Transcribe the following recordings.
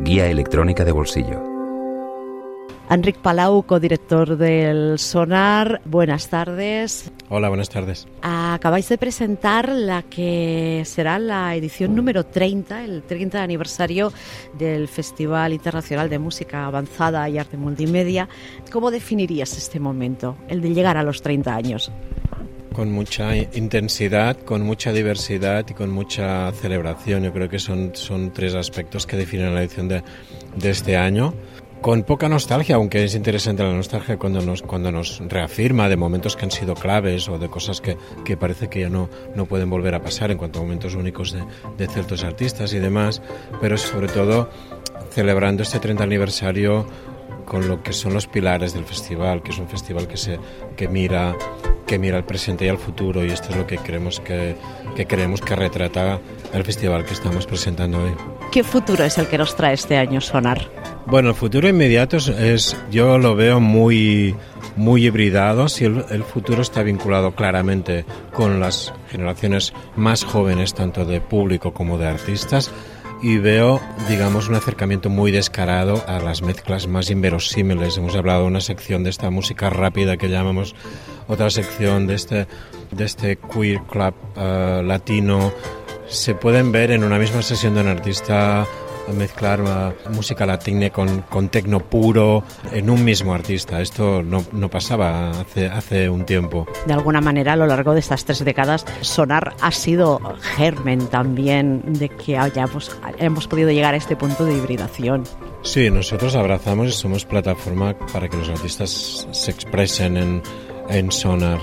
guía electrónica de bolsillo. Enric Palau, codirector del Sonar, buenas tardes. Hola, buenas tardes. Acabáis de presentar la que será la edición número 30, el 30 aniversario del Festival Internacional de Música Avanzada y Arte Multimedia. ¿Cómo definirías este momento, el de llegar a los 30 años? Con mucha intensidad, con mucha diversidad y con mucha celebración. Yo creo que son, son tres aspectos que definen la edición de, de este año con poca nostalgia, aunque es interesante la nostalgia cuando nos, cuando nos reafirma de momentos que han sido claves o de cosas que, que parece que ya no, no pueden volver a pasar en cuanto a momentos únicos de, de ciertos artistas y demás, pero sobre todo celebrando este 30 aniversario con lo que son los pilares del festival, que es un festival que, se, que, mira, que mira al presente y al futuro y esto es lo que creemos que, que creemos que retrata el festival que estamos presentando hoy. ¿Qué futuro es el que nos trae este año Sonar? Bueno, el futuro inmediato es, yo lo veo muy, muy hibridado. Si el, el, futuro está vinculado claramente con las generaciones más jóvenes, tanto de público como de artistas, y veo, digamos, un acercamiento muy descarado a las mezclas más inverosímiles. Hemos hablado de una sección de esta música rápida que llamamos, otra sección de este, de este queer club uh, latino. Se pueden ver en una misma sesión de un artista mezclar uh, música latina con, con tecno puro en un mismo artista. Esto no, no, pasaba hace, hace un tiempo. De alguna manera, a lo largo de estas tres décadas, Sonar ha sido germen también de que hayamos, hemos podido llegar a este punto de hibridación. Sí, nosotros abrazamos y somos plataforma para que los artistas se expresen en, en Sonar.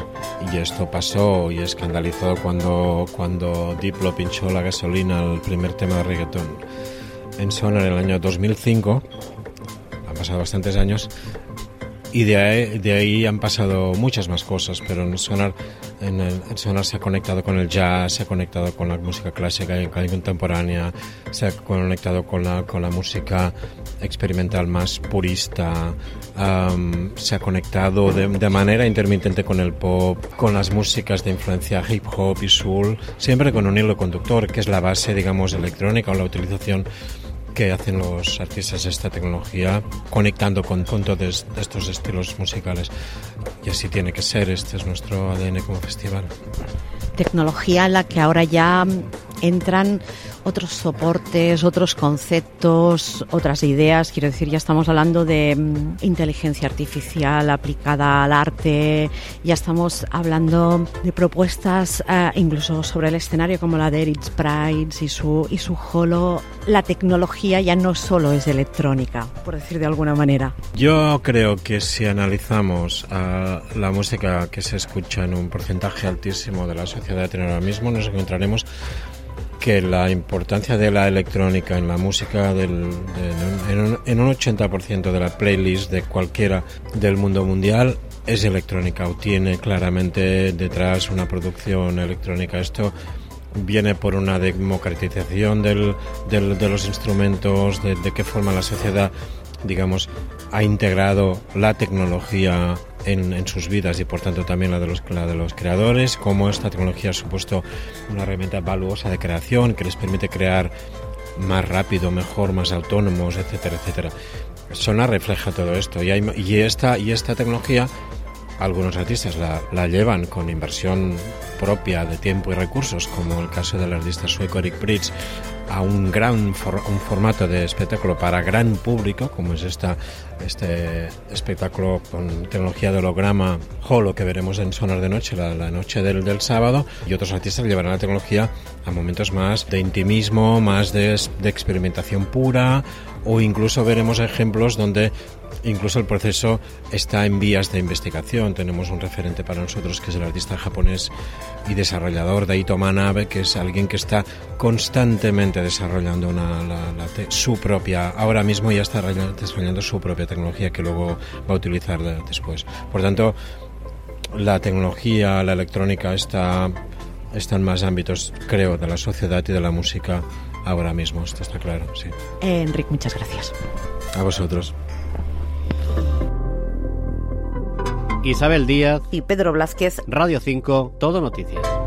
Y esto pasó y escandalizó cuando, cuando Diplo pinchó la gasolina al primer tema de reggaetón en Sonar en el año 2005, han pasado bastantes años, y de ahí, han pasado muchas más cosas, pero en Sonar, en Sonar se ha conectado con el jazz, se ha conectado con la música clásica y contemporánea, se ha conectado con la, con la música experimental más purista, se ha conectado de, manera intermitente con el pop, con las músicas de influencia hip hop y soul, siempre con un hilo conductor que es la base, digamos, electrónica o la utilización que hacen los artistas de esta tecnología conectando con, con todos estos estilos musicales. Y así tiene que ser, este es nuestro ADN como festival. Tecnología en la que ahora ya entran otros soportes, otros conceptos, otras ideas. Quiero decir, ya estamos hablando de um, inteligencia artificial aplicada al arte, ya estamos hablando de propuestas uh, incluso sobre el escenario como la de Eric Price y su, y su holo. La tecnología ya no solo es electrónica, por decir de alguna manera. Yo creo que si analizamos uh, la música que se escucha en un porcentaje altísimo de la sociedad en ahora mismo, nos encontraremos que la importancia de la electrónica en la música del, de, en, un, en un 80% de la playlist de cualquiera del mundo mundial es electrónica o tiene claramente detrás una producción electrónica. Esto viene por una democratización del, del, de los instrumentos, de, de qué forma la sociedad, digamos, ha integrado la tecnología en, sus vidas y por tanto también la de, los, la de los creadores, cómo esta tecnología ha supuesto una herramienta valuosa de creación que les permite crear más rápido, mejor, más autónomos, etcétera, etcétera. Sona refleja todo esto y, esta, y esta tecnología algunos artistas la, llevan con inversión propia de tiempo y recursos, como el caso del artista sueco Eric Pritz, a un gran un formato de espectáculo para gran público, como es esta, este espectáculo con tecnología de holograma Holo que veremos en Sonar de Noche, la, la noche del, del, sábado, y otros artistas llevarán la tecnología a momentos más de intimismo, más de, de experimentación pura, o incluso veremos ejemplos donde incluso el proceso está en vías de investigación. Tenemos un referente para nosotros que es el artista japonés y desarrollador Daito Manabe, que es alguien que está constantemente desarrollando una, la, la te, su propia, ahora mismo ya está desarrollando su propia tecnología que luego va a utilizar de, después. Por tanto, la tecnología, la electrónica está, está en más ámbitos, creo, de la sociedad y de la música ahora mismo, esto está claro, sí. Eh, Enrique, muchas gracias. A vosotros. Isabel Díaz y Pedro Blázquez, Radio 5, Todo Noticias.